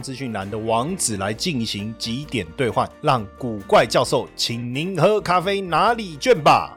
资讯栏的网址来进行几点兑换，让古怪教授请您喝咖啡哪里卷吧。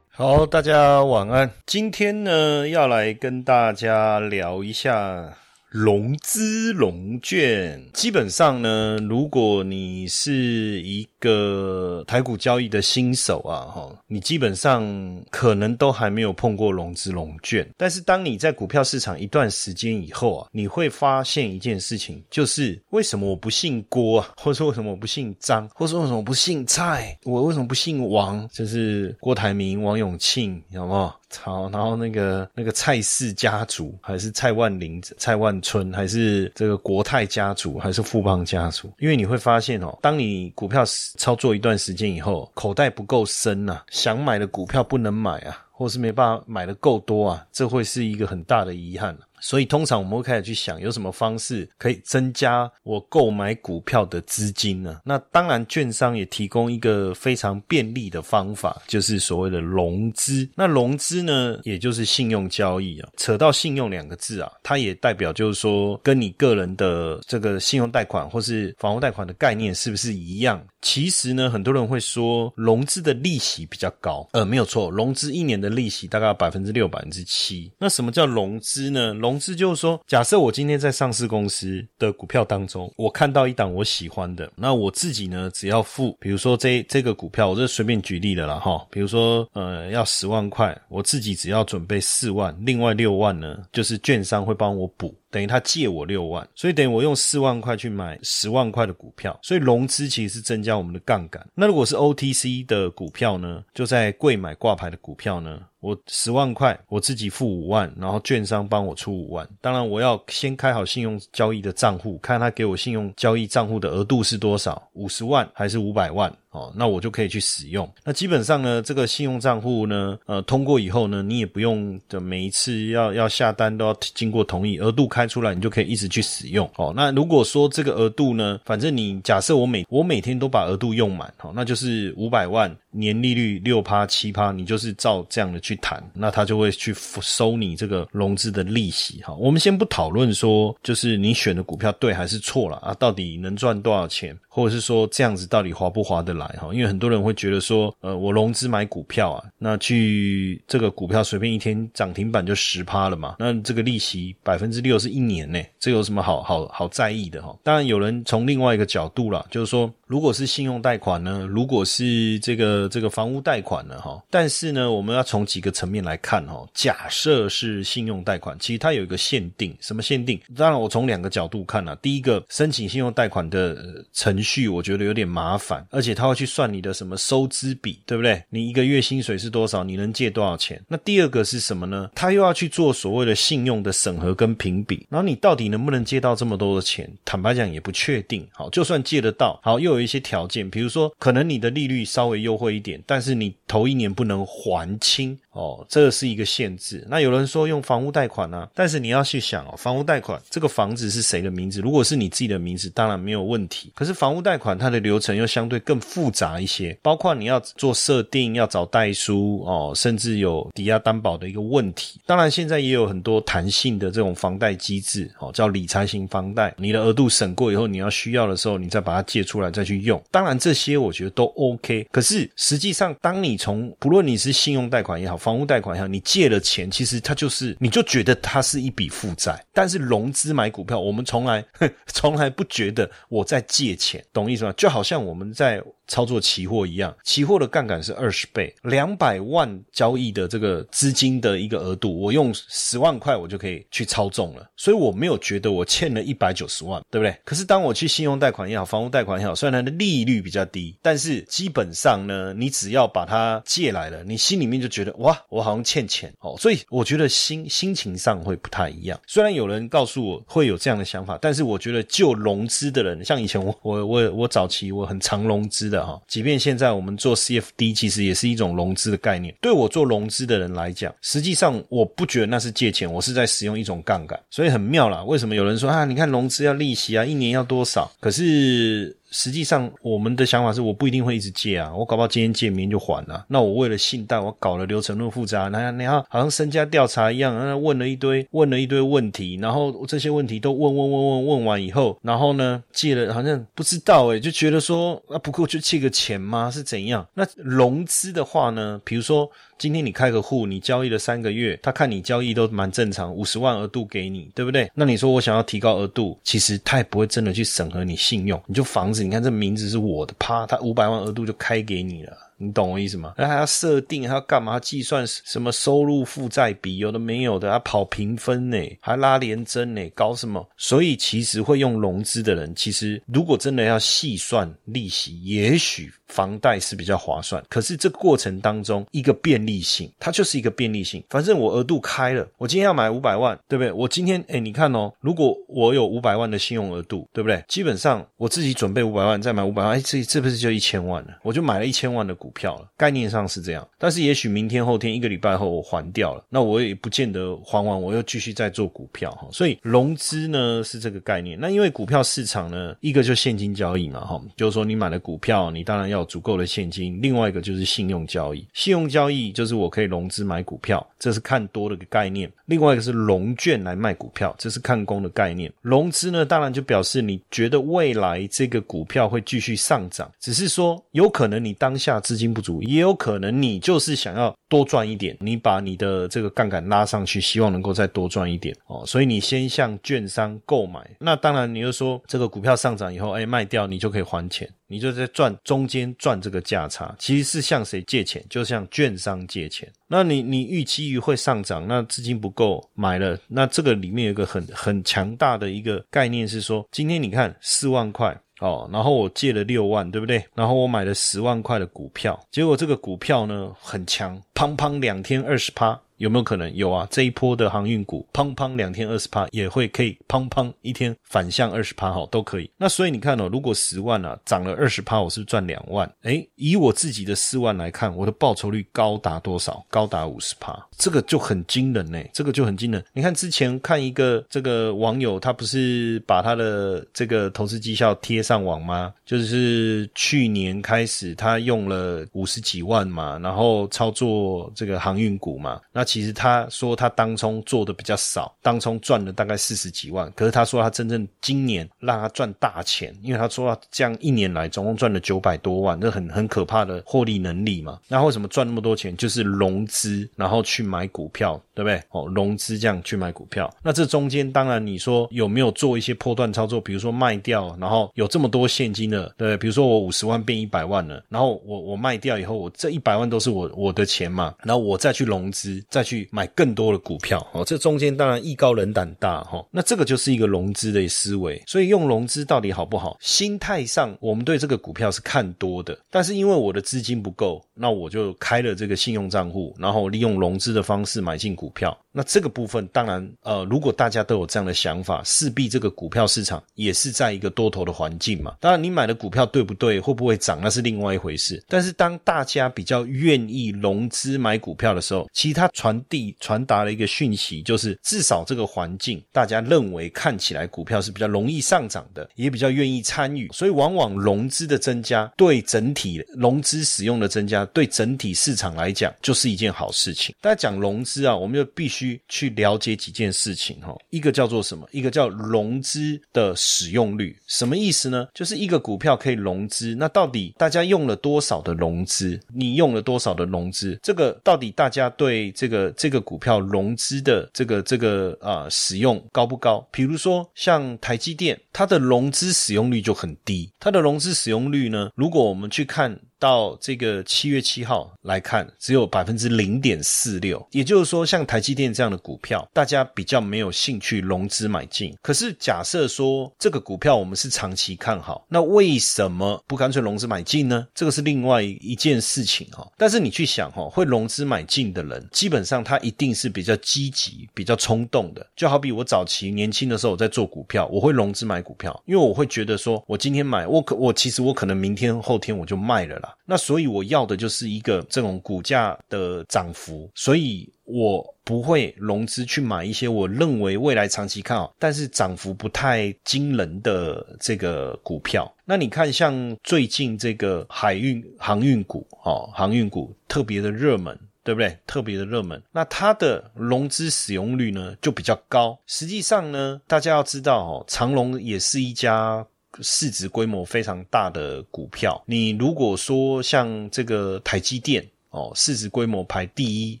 好，大家晚安。今天呢，要来跟大家聊一下。融资融券，基本上呢，如果你是一个台股交易的新手啊，哈，你基本上可能都还没有碰过融资融券。但是当你在股票市场一段时间以后啊，你会发现一件事情，就是为什么我不姓郭啊，或者说为什么我不姓张，或者说为什么不姓蔡，我为什么不姓王？就是郭台铭、王永庆，有没有？好，然后那个那个蔡氏家族，还是蔡万林、蔡万春，还是这个国泰家族，还是富邦家族？因为你会发现哦，当你股票操作一段时间以后，口袋不够深呐，想买的股票不能买啊，或是没办法买的够多啊，这会是一个很大的遗憾。所以通常我们会开始去想，有什么方式可以增加我购买股票的资金呢？那当然，券商也提供一个非常便利的方法，就是所谓的融资。那融资呢，也就是信用交易啊。扯到信用两个字啊，它也代表就是说，跟你个人的这个信用贷款或是房屋贷款的概念是不是一样？其实呢，很多人会说融资的利息比较高，呃，没有错，融资一年的利息大概百分之六、百分之七。那什么叫融资呢？融是就是说，假设我今天在上市公司的股票当中，我看到一档我喜欢的，那我自己呢，只要付，比如说这这个股票，我这随便举例的了哈，比如说呃要十万块，我自己只要准备四万，另外六万呢，就是券商会帮我补。等于他借我六万，所以等于我用四万块去买十万块的股票，所以融资其实是增加我们的杠杆。那如果是 OTC 的股票呢，就在贵买挂牌的股票呢，我十万块我自己付五万，然后券商帮我出五万。当然我要先开好信用交易的账户，看他给我信用交易账户的额度是多少，五十万还是五百万。哦，那我就可以去使用。那基本上呢，这个信用账户呢，呃，通过以后呢，你也不用的每一次要要下单都要经过同意，额度开出来，你就可以一直去使用。哦，那如果说这个额度呢，反正你假设我每我每天都把额度用满，好，那就是五百万。年利率六趴七趴，你就是照这样的去谈，那他就会去收你这个融资的利息哈。我们先不讨论说，就是你选的股票对还是错了啊，到底能赚多少钱，或者是说这样子到底划不划得来哈？因为很多人会觉得说，呃，我融资买股票啊，那去这个股票随便一天涨停板就十趴了嘛，那这个利息百分之六是一年呢，这有什么好好好在意的哈？当然有人从另外一个角度啦，就是说，如果是信用贷款呢，如果是这个。这个房屋贷款呢，哈，但是呢，我们要从几个层面来看，哈。假设是信用贷款，其实它有一个限定，什么限定？当然，我从两个角度看啊。第一个，申请信用贷款的程序，我觉得有点麻烦，而且它会去算你的什么收支比，对不对？你一个月薪水是多少？你能借多少钱？那第二个是什么呢？他又要去做所谓的信用的审核跟评比，然后你到底能不能借到这么多的钱？坦白讲，也不确定。好，就算借得到，好，又有一些条件，比如说，可能你的利率稍微优惠。一点，但是你头一年不能还清哦，这是一个限制。那有人说用房屋贷款呢，但是你要去想哦，房屋贷款这个房子是谁的名字？如果是你自己的名字，当然没有问题。可是房屋贷款它的流程又相对更复杂一些，包括你要做设定，要找代书哦，甚至有抵押担保的一个问题。当然现在也有很多弹性的这种房贷机制哦，叫理财型房贷。你的额度审过以后，你要需要的时候，你再把它借出来再去用。当然这些我觉得都 OK。可是。实际上，当你从不论你是信用贷款也好，房屋贷款也好，你借了钱，其实它就是你就觉得它是一笔负债。但是融资买股票，我们从来 从来不觉得我在借钱，懂意思吗？就好像我们在操作期货一样，期货的杠杆是二十倍，两百万交易的这个资金的一个额度，我用十万块我就可以去操纵了，所以我没有觉得我欠了一百九十万，对不对？可是当我去信用贷款也好，房屋贷款也好，虽然它的利率比较低，但是基本上呢，你只要把它借来了，你心里面就觉得哇，我好像欠钱哦，所以我觉得心心情上会不太一样。虽然有人告诉我会有这样的想法，但是我觉得就融资的人，像以前我我我我早期我很常融资的即便现在我们做 CFD，其实也是一种融资的概念。对我做融资的人来讲，实际上我不觉得那是借钱，我是在使用一种杠杆，所以很妙啦。为什么有人说啊？你看融资要利息啊，一年要多少？可是。实际上，我们的想法是，我不一定会一直借啊，我搞不好今天借，明天就还了。那我为了信贷，我搞了流程那么复杂，那你看好像身家调查一样，问了一堆，问了一堆问题，然后这些问题都问问问问问完以后，然后呢，借了好像不知道诶，就觉得说啊，不过就借个钱吗？是怎样？那融资的话呢，比如说。今天你开个户，你交易了三个月，他看你交易都蛮正常，五十万额度给你，对不对？那你说我想要提高额度，其实他也不会真的去审核你信用。你就房子，你看这名字是我的，啪，他五百万额度就开给你了。你懂我意思吗？那还要设定，还要干嘛？计算什么收入负债比？有的没有的，还跑评分呢，还拉连针呢，搞什么？所以其实会用融资的人，其实如果真的要细算利息，也许房贷是比较划算。可是这个过程当中，一个便利性，它就是一个便利性。反正我额度开了，我今天要买五百万，对不对？我今天，哎，你看哦，如果我有五百万的信用额度，对不对？基本上我自己准备五百万，再买五百万，哎，这这不是就一千万了？我就买了一千万的股。票了，概念上是这样，但是也许明天、后天、一个礼拜后我还掉了，那我也不见得还完，我又继续再做股票哈。所以融资呢是这个概念。那因为股票市场呢，一个就现金交易嘛哈，就是说你买了股票，你当然要足够的现金；另外一个就是信用交易，信用交易就是我可以融资买股票，这是看多的概念；另外一个是融券来卖股票，这是看空的概念。融资呢，当然就表示你觉得未来这个股票会继续上涨，只是说有可能你当下资金不足，也有可能你就是想要多赚一点，你把你的这个杠杆拉上去，希望能够再多赚一点哦。所以你先向券商购买，那当然你又说这个股票上涨以后，哎，卖掉你就可以还钱，你就在赚中间赚这个价差。其实是向谁借钱？就向券商借钱。那你你预期于会上涨，那资金不够买了，那这个里面有一个很很强大的一个概念是说，今天你看四万块。哦，然后我借了六万，对不对？然后我买了十万块的股票，结果这个股票呢很强，砰砰两天二十趴。有没有可能有啊？这一波的航运股，砰砰两天二十趴，也会可以砰砰一天反向二十趴，哈，都可以。那所以你看哦，如果十万啊涨了二十趴，我是不是赚两万？诶，以我自己的四万来看，我的报酬率高达多少？高达五十趴，这个就很惊人呢。这个就很惊人。你看之前看一个这个网友，他不是把他的这个投资绩效贴上网吗？就是去年开始他用了五十几万嘛，然后操作这个航运股嘛，那。其实他说他当冲做的比较少，当冲赚了大概四十几万。可是他说他真正今年让他赚大钱，因为他说他这样一年来总共赚了九百多万，这很很可怕的获利能力嘛。那为什么赚那么多钱？就是融资然后去买股票，对不对？哦，融资这样去买股票。那这中间当然你说有没有做一些破断操作？比如说卖掉，然后有这么多现金的，对？比如说我五十万变一百万了，然后我我卖掉以后，我这一百万都是我我的钱嘛，然后我再去融资。再去买更多的股票哦，这中间当然艺高人胆大哈，那这个就是一个融资的思维。所以用融资到底好不好？心态上我们对这个股票是看多的，但是因为我的资金不够，那我就开了这个信用账户，然后利用融资的方式买进股票。那这个部分当然，呃，如果大家都有这样的想法，势必这个股票市场也是在一个多头的环境嘛。当然，你买的股票对不对，会不会涨，那是另外一回事。但是，当大家比较愿意融资买股票的时候，其他传递传达了一个讯息，就是至少这个环境，大家认为看起来股票是比较容易上涨的，也比较愿意参与。所以，往往融资的增加，对整体融资使用的增加，对整体市场来讲，就是一件好事情。大家讲融资啊，我们就必须。去了解几件事情哈。一个叫做什么？一个叫融资的使用率，什么意思呢？就是一个股票可以融资，那到底大家用了多少的融资？你用了多少的融资？这个到底大家对这个这个股票融资的这个这个啊使用高不高？比如说像台积电，它的融资使用率就很低，它的融资使用率呢，如果我们去看。到这个七月七号来看，只有百分之零点四六，也就是说，像台积电这样的股票，大家比较没有兴趣融资买进。可是假设说这个股票我们是长期看好，那为什么不干脆融资买进呢？这个是另外一件事情哈。但是你去想哈，会融资买进的人，基本上他一定是比较积极、比较冲动的。就好比我早期年轻的时候我在做股票，我会融资买股票，因为我会觉得说，我今天买，我可我其实我可能明天后天我就卖了啦。那所以我要的就是一个这种股价的涨幅，所以我不会融资去买一些我认为未来长期看好，但是涨幅不太惊人的这个股票。那你看，像最近这个海运航运股，哦，航运股特别的热门，对不对？特别的热门，那它的融资使用率呢就比较高。实际上呢，大家要知道哦，长隆也是一家。市值规模非常大的股票，你如果说像这个台积电哦，市值规模排第一，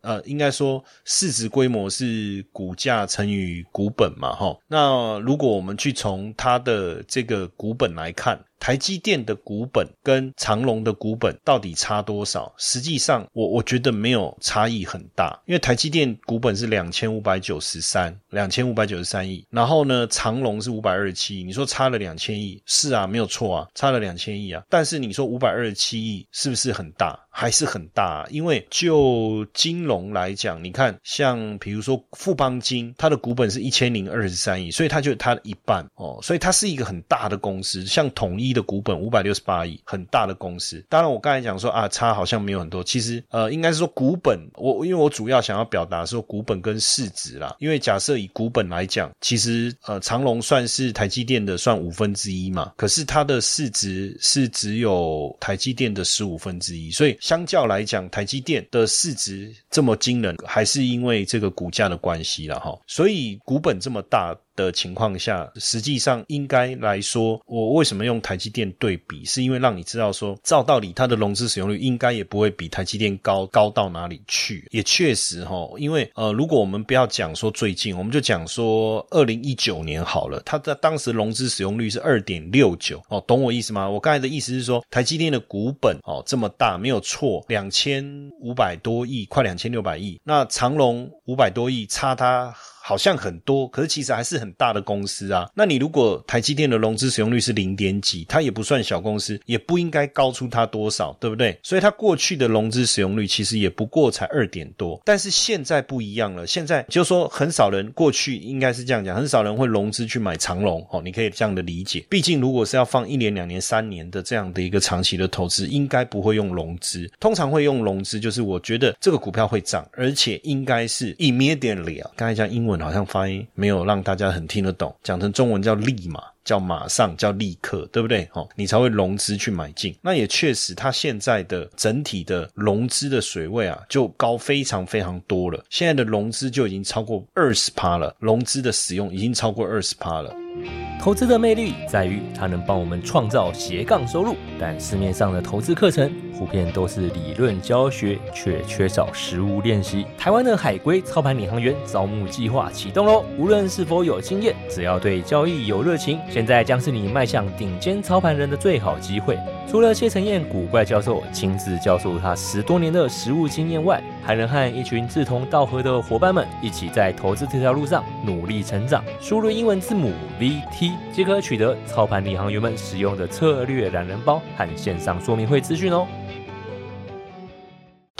呃，应该说市值规模是股价乘以股本嘛，哈。那如果我们去从它的这个股本来看。台积电的股本跟长隆的股本到底差多少？实际上，我我觉得没有差异很大，因为台积电股本是两千五百九十三，两千五百九十三亿，然后呢，长隆是五百二十七亿。你说差了两千亿，是啊，没有错啊，差了两千亿啊。但是你说五百二十七亿是不是很大？还是很大？因为就金融来讲，你看，像比如说富邦金，它的股本是一千零二十三亿，所以它就它的一半哦，所以它是一个很大的公司，像统一。的股本五百六十八亿，很大的公司。当然，我刚才讲说啊，差好像没有很多。其实，呃，应该是说股本，我因为我主要想要表达说股本跟市值啦。因为假设以股本来讲，其实呃，长隆算是台积电的算五分之一嘛，可是它的市值是只有台积电的十五分之一，所以相较来讲，台积电的市值这么惊人，还是因为这个股价的关系了哈。所以股本这么大。的情况下，实际上应该来说，我为什么用台积电对比，是因为让你知道说，照道理它的融资使用率应该也不会比台积电高高到哪里去。也确实哈，因为呃，如果我们不要讲说最近，我们就讲说二零一九年好了，它的当时融资使用率是二点六九哦，懂我意思吗？我刚才的意思是说，台积电的股本哦这么大没有错，两千五百多亿，快两千六百亿，那长隆五百多亿，差它。好像很多，可是其实还是很大的公司啊。那你如果台积电的融资使用率是零点几，它也不算小公司，也不应该高出它多少，对不对？所以它过去的融资使用率其实也不过才二点多。但是现在不一样了，现在就是说很少人过去应该是这样讲，很少人会融资去买长龙哦。你可以这样的理解。毕竟如果是要放一年、两年、三年的这样的一个长期的投资，应该不会用融资。通常会用融资，就是我觉得这个股票会涨，而且应该是 immediately 啊。刚才讲英文。好像发音没有让大家很听得懂，讲成中文叫立马，叫马上，叫立刻，对不对？哦，你才会融资去买进。那也确实，它现在的整体的融资的水位啊，就高非常非常多了。现在的融资就已经超过二十趴了，融资的使用已经超过二十趴了。投资的魅力在于它能帮我们创造斜杠收入，但市面上的投资课程普遍都是理论教学，却缺少实物练习。台湾的海归操盘领航员招募计划启动喽！无论是否有经验，只要对交易有热情，现在将是你迈向顶尖操盘人的最好机会。除了谢承彦古怪教授亲自教授他十多年的实务经验外，还能和一群志同道合的伙伴们一起在投资这条路上努力成长。输入英文字母 VT 即可取得操盘领航员们使用的策略懒人包和线上说明会资讯哦。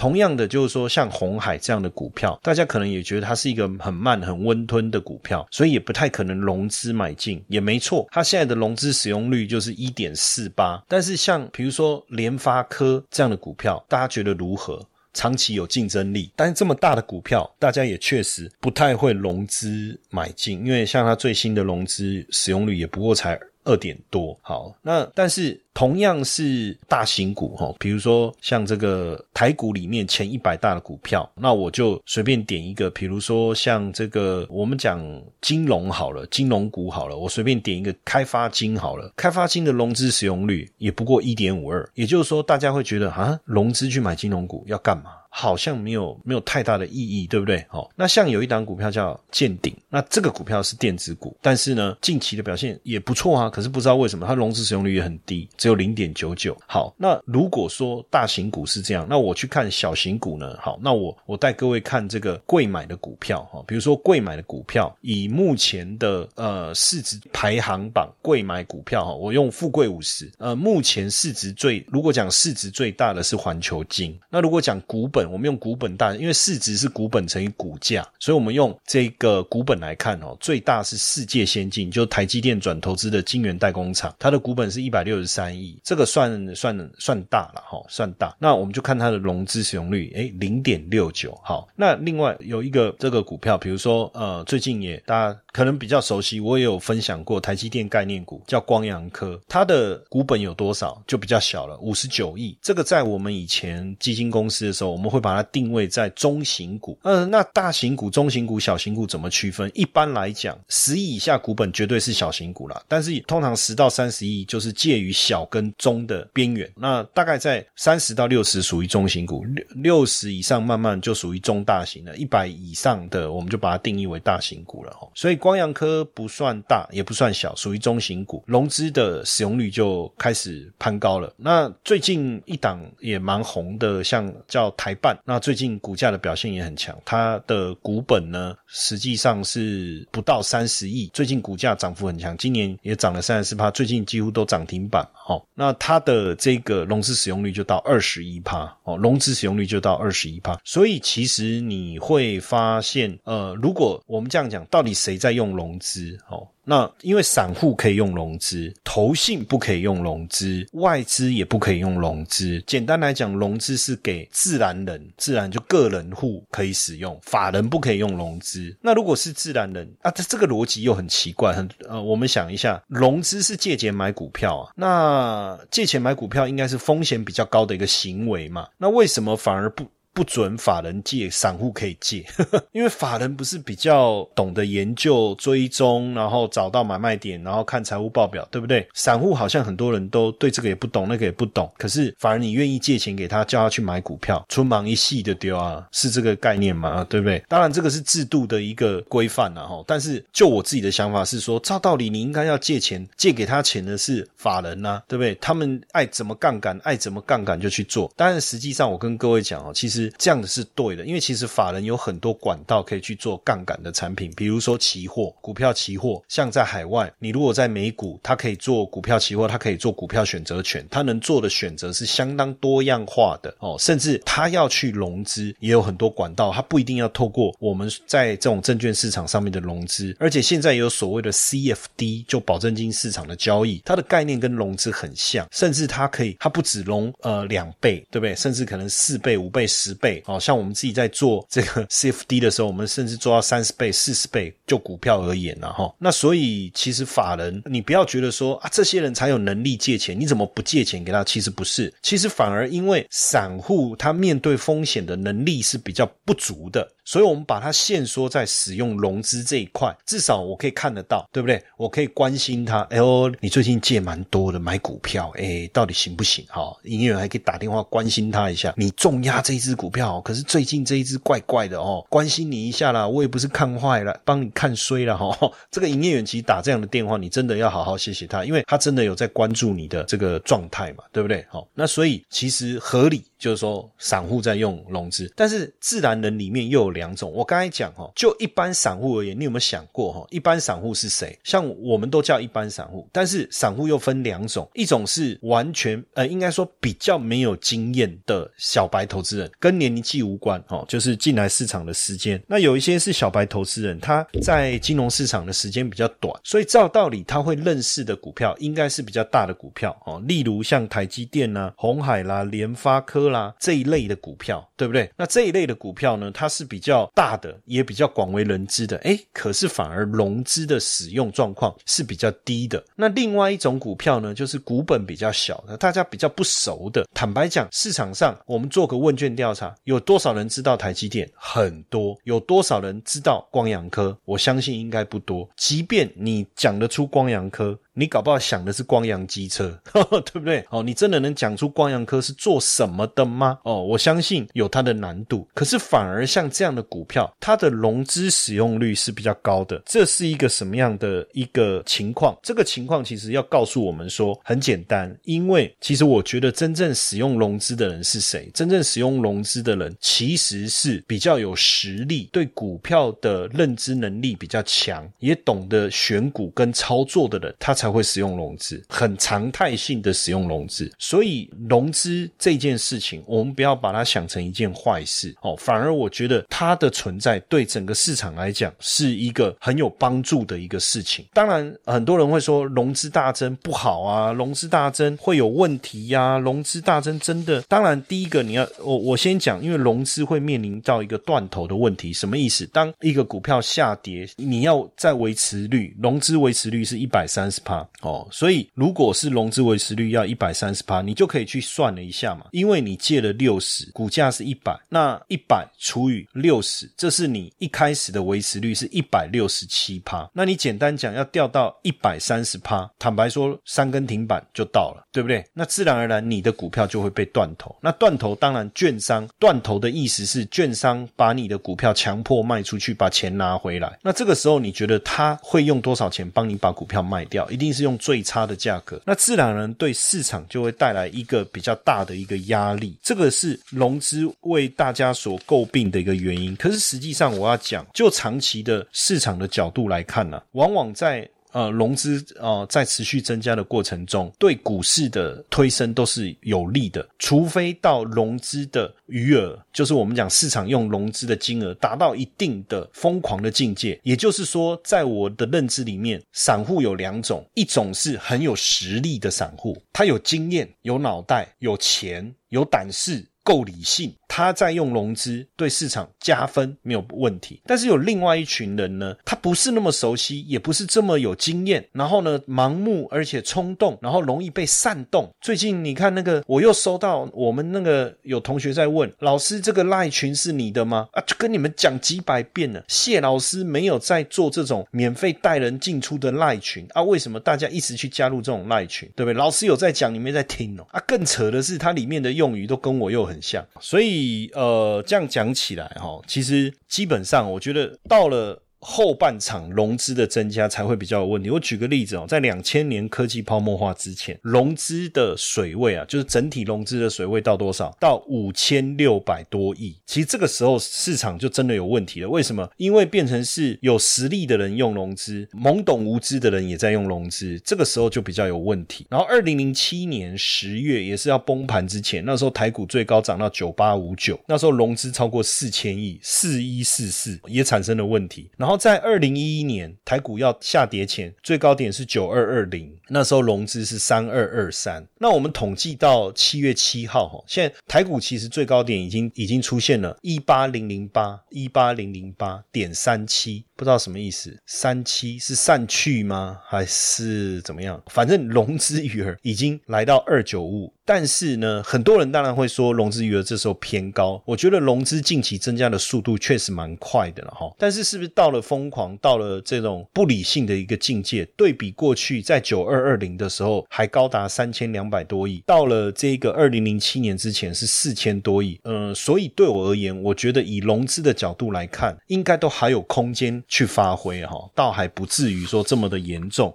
同样的，就是说像红海这样的股票，大家可能也觉得它是一个很慢、很温吞的股票，所以也不太可能融资买进，也没错。它现在的融资使用率就是一点四八，但是像比如说联发科这样的股票，大家觉得如何？长期有竞争力，但是这么大的股票，大家也确实不太会融资买进，因为像它最新的融资使用率也不过才二点多。好，那但是同样是大型股哈，比如说像这个台股里面前一百大的股票，那我就随便点一个，比如说像这个我们讲金融好了，金融股好了，我随便点一个开发金好了，开发金的融资使用率也不过一点五二，也就是说大家会觉得啊，融资去买金融股要干嘛？好像没有没有太大的意义，对不对？好，那像有一档股票叫建鼎，那这个股票是电子股，但是呢，近期的表现也不错啊。可是不知道为什么它融资使用率也很低，只有零点九九。好，那如果说大型股是这样，那我去看小型股呢？好，那我我带各位看这个贵买的股票哈，比如说贵买的股票，以目前的呃市值排行榜，贵买股票哈，我用富贵五十，呃，目前市值最如果讲市值最大的是环球金，那如果讲股本。我们用股本大，因为市值是股本乘以股价，所以我们用这个股本来看哦，最大是世界先进，就台积电转投资的晶圆代工厂，它的股本是一百六十三亿，这个算算算大了哈，算大。那我们就看它的融资使用率，哎，零点六九。好，那另外有一个这个股票，比如说呃，最近也大家可能比较熟悉，我也有分享过台积电概念股，叫光阳科，它的股本有多少？就比较小了，五十九亿。这个在我们以前基金公司的时候，我们会把它定位在中型股。嗯，那大型股、中型股、小型股怎么区分？一般来讲，十亿以下股本绝对是小型股啦，但是通常十到三十亿就是介于小跟中的边缘。那大概在三十到六十属于中型股，六六十以上慢慢就属于中大型了，一百以上的我们就把它定义为大型股了哈。所以光阳科不算大，也不算小，属于中型股，融资的使用率就开始攀高了。那最近一档也蛮红的，像叫台办，那最近股价的表现也很强，它的股本呢实际上是不到三十亿，最近股价涨幅很强，今年也涨了三十四趴，最近几乎都涨停板哦哦。那它的这个融资使用率就到二十一趴哦，融资使用率就到二十一趴，所以其实你会发现，呃，如果我们这样讲，到底谁在用融资哦？那因为散户可以用融资，投信不可以用融资，外资也不可以用融资。简单来讲，融资是给自然人，自然就个人户可以使用，法人不可以用融资。那如果是自然人啊，这这个逻辑又很奇怪，很呃，我们想一下，融资是借钱买股票啊，那借钱买股票应该是风险比较高的一个行为嘛，那为什么反而不？不准法人借，散户可以借，因为法人不是比较懂得研究、追踪，然后找到买卖点，然后看财务报表，对不对？散户好像很多人都对这个也不懂，那个也不懂。可是反而你愿意借钱给他，叫他去买股票，春忙一系的丢啊，是这个概念吗？对不对？当然这个是制度的一个规范了哈。但是就我自己的想法是说，照道理你应该要借钱，借给他钱的是法人呐，对不对？他们爱怎么杠杆，爱怎么杠杆就去做。当然实际上我跟各位讲哦，其实。这样的是对的，因为其实法人有很多管道可以去做杠杆的产品，比如说期货、股票期货。像在海外，你如果在美股，它可以做股票期货，它可以做股票选择权，它能做的选择是相当多样化的哦。甚至它要去融资，也有很多管道，它不一定要透过我们在这种证券市场上面的融资。而且现在也有所谓的 CFD，就保证金市场的交易，它的概念跟融资很像，甚至它可以，它不止融呃两倍，对不对？甚至可能四倍、五倍、十。倍哦，像我们自己在做这个 CFD 的时候，我们甚至做到三十倍、四十倍，就股票而言了，哈。那所以其实法人，你不要觉得说啊，这些人才有能力借钱，你怎么不借钱给他？其实不是，其实反而因为散户他面对风险的能力是比较不足的。所以，我们把它限缩在使用融资这一块，至少我可以看得到，对不对？我可以关心他。哎呦，你最近借蛮多的，买股票，哎，到底行不行？哈，营业员还可以打电话关心他一下。你重压这一只股票，可是最近这一只怪怪的哦，关心你一下啦。我也不是看坏了，帮你看衰了哈。这个营业员其实打这样的电话，你真的要好好谢谢他，因为他真的有在关注你的这个状态嘛，对不对？好，那所以其实合理。就是说，散户在用融资，但是自然人里面又有两种。我刚才讲哈，就一般散户而言，你有没有想过哈？一般散户是谁？像我们都叫一般散户，但是散户又分两种，一种是完全呃，应该说比较没有经验的小白投资人，跟年龄纪无关哦，就是进来市场的时间。那有一些是小白投资人，他在金融市场的时间比较短，所以照道理他会认识的股票应该是比较大的股票哦，例如像台积电呐、红海啦、联发科。啦这一类的股票，对不对？那这一类的股票呢，它是比较。大的，也比较广为人知的，哎，可是反而融资的使用状况是比较低的。那另外一种股票呢，就是股本比较小的，大家比较不熟的。坦白讲，市场上我们做个问卷调查，有多少人知道台积电？很多。有多少人知道光阳科？我相信应该不多。即便你讲得出光阳科。你搞不好想的是光阳机车，对不对？哦，你真的能讲出光阳科是做什么的吗？哦，我相信有它的难度。可是反而像这样的股票，它的融资使用率是比较高的。这是一个什么样的一个情况？这个情况其实要告诉我们说，很简单，因为其实我觉得真正使用融资的人是谁？真正使用融资的人其实是比较有实力，对股票的认知能力比较强，也懂得选股跟操作的人，他才。才会使用融资，很常态性的使用融资，所以融资这件事情，我们不要把它想成一件坏事哦，反而我觉得它的存在对整个市场来讲是一个很有帮助的一个事情。当然，很多人会说融资大增不好啊，融资大增会有问题呀，融资大增真的？当然，第一个你要我我先讲，因为融资会面临到一个断头的问题，什么意思？当一个股票下跌，你要再维持率，融资维持率是一百三十趴。哦，所以如果是融资维持率要一百三十趴，你就可以去算了一下嘛，因为你借了六十，股价是一百，那一百除以六十，这是你一开始的维持率是一百六十七趴，那你简单讲要掉到一百三十趴，坦白说三根停板就到了，对不对？那自然而然你的股票就会被断头，那断头当然券商断头的意思是券商把你的股票强迫卖出去，把钱拿回来，那这个时候你觉得他会用多少钱帮你把股票卖掉？一定。是用最差的价格，那自然而然对市场就会带来一个比较大的一个压力，这个是融资为大家所诟病的一个原因。可是实际上，我要讲，就长期的市场的角度来看呢，往往在。呃，融资呃在持续增加的过程中，对股市的推升都是有利的。除非到融资的余额，就是我们讲市场用融资的金额达到一定的疯狂的境界，也就是说，在我的认知里面，散户有两种，一种是很有实力的散户，他有经验、有脑袋、有钱、有胆识、够理性。他在用融资对市场加分没有问题，但是有另外一群人呢，他不是那么熟悉，也不是这么有经验，然后呢盲目而且冲动，然后容易被煽动。最近你看那个，我又收到我们那个有同学在问老师，这个赖群是你的吗？啊，就跟你们讲几百遍了，谢老师没有在做这种免费带人进出的赖群啊，为什么大家一直去加入这种赖群？对不对？老师有在讲，你没在听哦。啊，更扯的是，它里面的用语都跟我又很很像，所以。呃，这样讲起来哈，其实基本上，我觉得到了。后半场融资的增加才会比较有问题。我举个例子哦，在两千年科技泡沫化之前，融资的水位啊，就是整体融资的水位到多少？到五千六百多亿。其实这个时候市场就真的有问题了。为什么？因为变成是有实力的人用融资，懵懂无知的人也在用融资，这个时候就比较有问题。然后二零零七年十月也是要崩盘之前，那时候台股最高涨到九八五九，那时候融资超过四千亿，四一四四也产生了问题。然后在二零一一年台股要下跌前，最高点是九二二零，那时候融资是三二二三。那我们统计到七月七号，哈，现在台股其实最高点已经已经出现了一八零零八一八零零八点三七。不知道什么意思，三七是散去吗？还是怎么样？反正融资余额已经来到二九五，但是呢，很多人当然会说融资余额这时候偏高。我觉得融资近期增加的速度确实蛮快的了哈，但是是不是到了疯狂，到了这种不理性的一个境界？对比过去在九二二零的时候还高达三千两百多亿，到了这个二零零七年之前是四千多亿。嗯，所以对我而言，我觉得以融资的角度来看，应该都还有空间。去发挥哈，倒还不至于说这么的严重。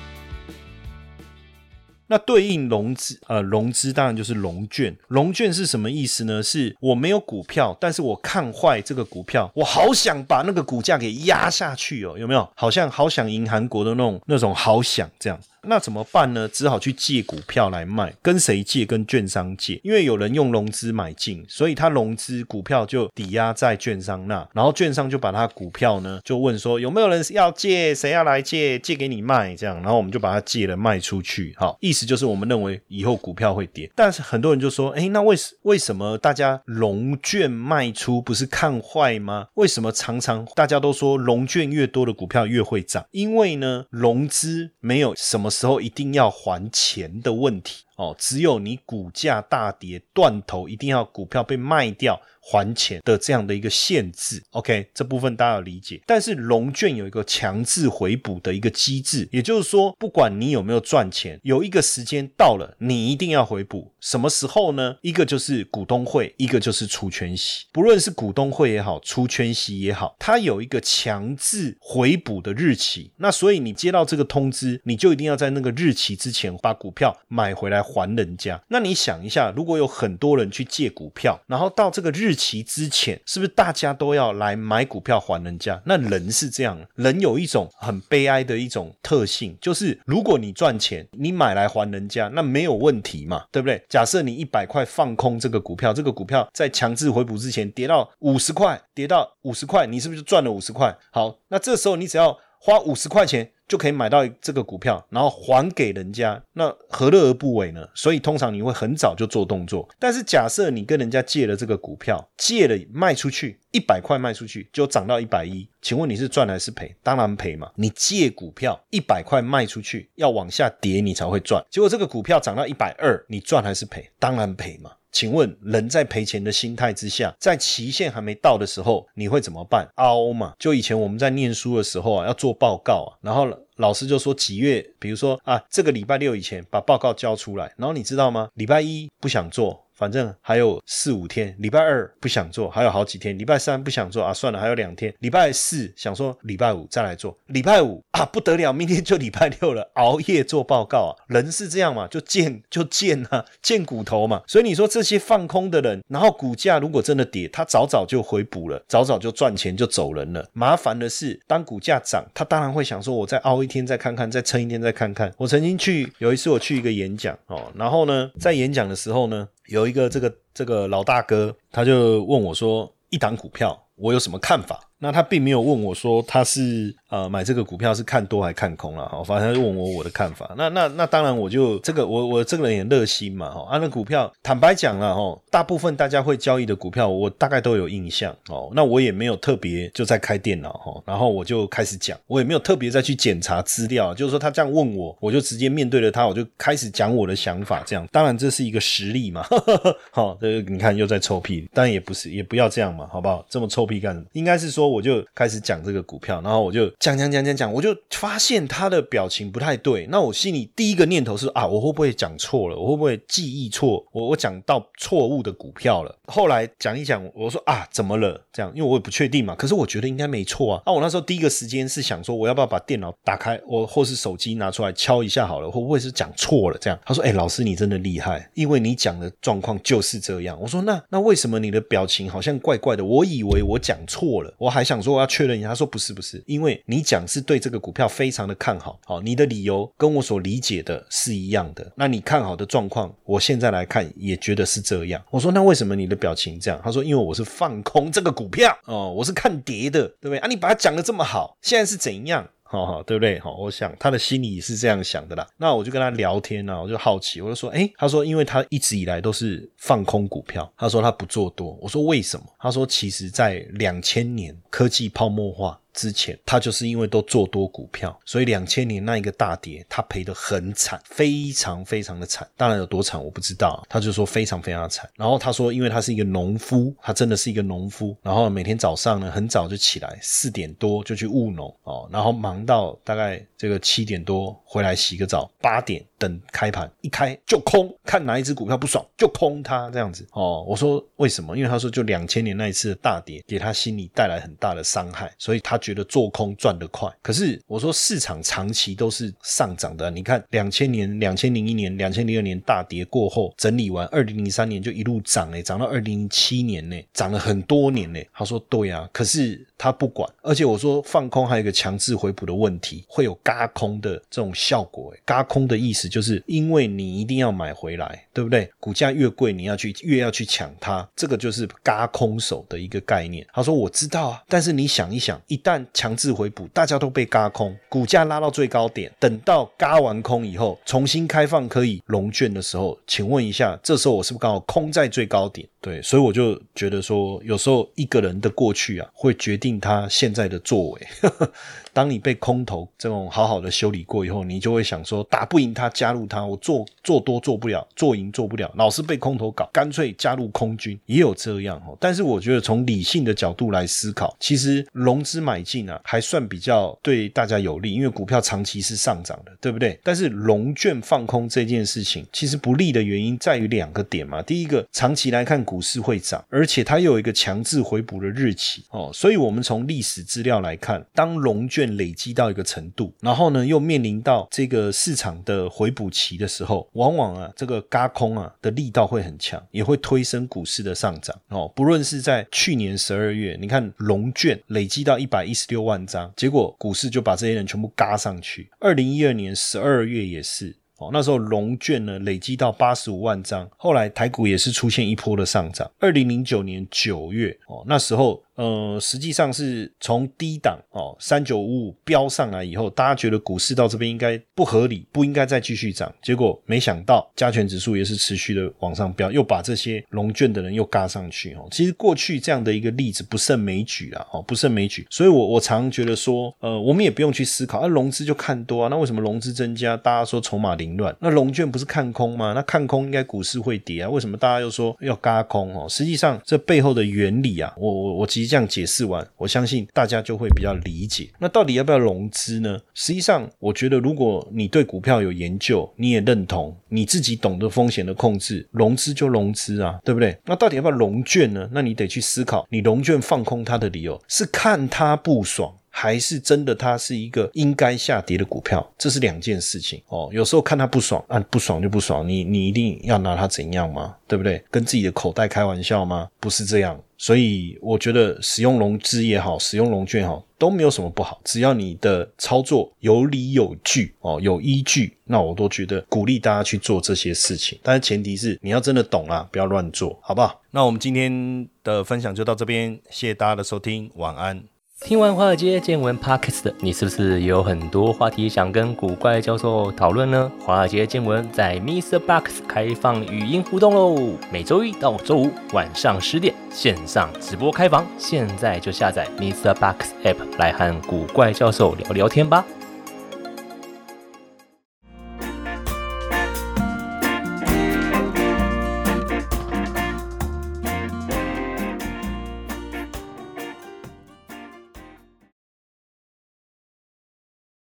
那对应融资，呃，融资当然就是融券。融券是什么意思呢？是我没有股票，但是我看坏这个股票，我好想把那个股价给压下去哦，有没有？好像好想赢韩国的那种那种好想这样。那怎么办呢？只好去借股票来卖，跟谁借？跟券商借，因为有人用融资买进，所以他融资股票就抵押在券商那，然后券商就把他股票呢，就问说有没有人要借，谁要来借，借给你卖这样，然后我们就把它借了卖出去，好，意思就是我们认为以后股票会跌，但是很多人就说，哎，那为什为什么大家融券卖出不是看坏吗？为什么常常 大家都说融券越多的股票越会涨？因为呢，融资没有什么。时候一定要还钱的问题哦，只有你股价大跌断头，一定要股票被卖掉。还钱的这样的一个限制，OK，这部分大家要理解。但是龙券有一个强制回补的一个机制，也就是说，不管你有没有赚钱，有一个时间到了，你一定要回补。什么时候呢？一个就是股东会，一个就是除权息。不论是股东会也好，除权息也好，它有一个强制回补的日期。那所以你接到这个通知，你就一定要在那个日期之前把股票买回来还人家。那你想一下，如果有很多人去借股票，然后到这个日。日期之前，是不是大家都要来买股票还人家？那人是这样，人有一种很悲哀的一种特性，就是如果你赚钱，你买来还人家，那没有问题嘛，对不对？假设你一百块放空这个股票，这个股票在强制回补之前跌到五十块，跌到五十块，你是不是就赚了五十块？好，那这时候你只要花五十块钱。就可以买到这个股票，然后还给人家，那何乐而不为呢？所以通常你会很早就做动作。但是假设你跟人家借了这个股票，借了卖出去一百块卖出去，就涨到一百一，请问你是赚还是赔？当然赔嘛！你借股票一百块卖出去，要往下跌你才会赚。结果这个股票涨到一百二，你赚还是赔？当然赔嘛！请问人在赔钱的心态之下，在期限还没到的时候，你会怎么办？凹嘛！就以前我们在念书的时候啊，要做报告啊，然后。老师就说几月，比如说啊，这个礼拜六以前把报告交出来，然后你知道吗？礼拜一不想做。反正还有四五天，礼拜二不想做，还有好几天。礼拜三不想做啊，算了，还有两天。礼拜四想说礼拜五再来做，礼拜五 啊不得了，明天就礼拜六了，熬夜做报告啊。人是这样嘛，就贱就贱啊，贱骨头嘛。所以你说这些放空的人，然后股价如果真的跌，他早早就回补了，早早就赚钱就走人了。麻烦的是，当股价涨，他当然会想说，我再熬一天再看看，再撑一天再看看。我曾经去有一次我去一个演讲哦，然后呢，在演讲的时候呢。有一个这个这个老大哥，他就问我说：“一档股票，我有什么看法？”那他并没有问我说他是呃买这个股票是看多还看空了哈，反正就问我我的看法。那那那当然我就这个我我这个人也热心嘛哈。啊，那股票坦白讲了哈，大部分大家会交易的股票我大概都有印象哦。那我也没有特别就在开电脑哈，然后我就开始讲，我也没有特别再去检查资料，就是说他这样问我，我就直接面对了他，我就开始讲我的想法。这样当然这是一个实例嘛，哈哈哈好，这个你看又在臭屁，当然也不是也不要这样嘛，好不好？这么臭屁干什么？应该是说。我就开始讲这个股票，然后我就讲讲讲讲讲，我就发现他的表情不太对。那我心里第一个念头是啊，我会不会讲错了？我会不会记忆错？我我讲到错误的股票了？后来讲一讲，我说啊，怎么了？这样，因为我也不确定嘛。可是我觉得应该没错啊。那我那时候第一个时间是想说，我要不要把电脑打开，我或是手机拿出来敲一下好了？会不会是讲错了？这样，他说，哎，老师你真的厉害，因为你讲的状况就是这样。我说，那那为什么你的表情好像怪怪的？我以为我讲错了，我还。还想说我要确认一下，他说不是不是，因为你讲是对这个股票非常的看好，好，你的理由跟我所理解的是一样的。那你看好的状况，我现在来看也觉得是这样。我说那为什么你的表情这样？他说因为我是放空这个股票哦，我是看跌的，对不对啊？你把它讲的这么好，现在是怎样？好好，对不对？好，我想他的心里是这样想的啦。那我就跟他聊天呢，我就好奇，我就说，哎，他说，因为他一直以来都是放空股票，他说他不做多。我说为什么？他说，其实在两千年科技泡沫化之前，他就是因为都做多股票，所以两千年那一个大跌，他赔得很惨，非常非常的惨。当然有多惨我不知道，他就说非常非常的惨。然后他说，因为他是一个农夫，他真的是一个农夫，然后每天早上呢很早就起来，四点多就去务农哦，然后忙到大概这个七点多回来洗个澡，八点等开盘，一开就空，看哪一只股票不爽就空它这样子哦。我说为什么？因为他说就两千年那一次的大跌，给他心里带来很大的伤害，所以他觉得做空赚得快。可是我说市场长期都是上涨的，你看两千年、两千零一年、两千零二年大跌过后整理完，二零零三年就一路涨哎，涨到二零零七年呢，涨了很多年呢。他说对啊，可是他不管，而且我说放空还有一个强制回补的问题，会有嘎空的这种效果哎。嘎空的意思就是因为你一定要买回来，对不对？股价越贵，你要去越要去抢它，这个就是嘎空手的一个概念。他说我知道啊，但是你想一想，一旦强制回补，大家都被嘎空，股价拉到最高点，等到嘎完空以后，重新开放可以融券的时候，请问一下，这时候我是不是刚好空在最高点？对，所以我就觉得说，有时候一个人的过去啊，会决定他现在的作为。当你被空头这种好好的修理过以后，你就会想说，打不赢他，加入他，我做做多做不了，做赢做不了，老是被空头搞，干脆加入空军，也有这样哦。但是我觉得从理性的角度来思考，其实融资买进啊，还算比较对大家有利，因为股票长期是上涨的，对不对？但是融券放空这件事情，其实不利的原因在于两个点嘛。第一个，长期来看股市会涨，而且它又有一个强制回补的日期哦，所以我们从历史资料来看，当融券累积到一个程度，然后呢，又面临到这个市场的回补期的时候，往往啊，这个嘎空啊的力道会很强，也会推升股市的上涨哦。不论是在去年十二月，你看龙券累积到一百一十六万张，结果股市就把这些人全部嘎上去。二零一二年十二月也是哦，那时候龙券呢累积到八十五万张，后来台股也是出现一波的上涨。二零零九年九月哦，那时候。呃，实际上是从低档哦，三九五五飙上来以后，大家觉得股市到这边应该不合理，不应该再继续涨。结果没想到加权指数也是持续的往上飙，又把这些龙券的人又嘎上去哦。其实过去这样的一个例子不胜枚举啊，哦，不胜枚举。所以我我常觉得说，呃，我们也不用去思考，啊，融资就看多啊，那为什么融资增加，大家说筹码零乱？那龙卷不是看空吗？那看空应该股市会跌啊，为什么大家又说要嘎空哦？实际上这背后的原理啊，我我我其实。这样解释完，我相信大家就会比较理解。那到底要不要融资呢？实际上，我觉得如果你对股票有研究，你也认同，你自己懂得风险的控制，融资就融资啊，对不对？那到底要不要融券呢？那你得去思考，你融券放空它的理由是看它不爽。还是真的，它是一个应该下跌的股票，这是两件事情哦。有时候看它不爽啊，不爽就不爽，你你一定要拿它怎样吗？对不对？跟自己的口袋开玩笑吗？不是这样。所以我觉得使用融资也好，使用融券也好，都没有什么不好，只要你的操作有理有据哦，有依据，那我都觉得鼓励大家去做这些事情。但是前提是你要真的懂啊，不要乱做，好不好？那我们今天的分享就到这边，谢谢大家的收听，晚安。听完华尔街见闻 Podcast 你，是不是也有很多话题想跟古怪教授讨论呢？华尔街见闻在 Mr. Box 开放语音互动喽，每周一到周五晚上十点线上直播开房，现在就下载 Mr. Box App 来和古怪教授聊聊天吧。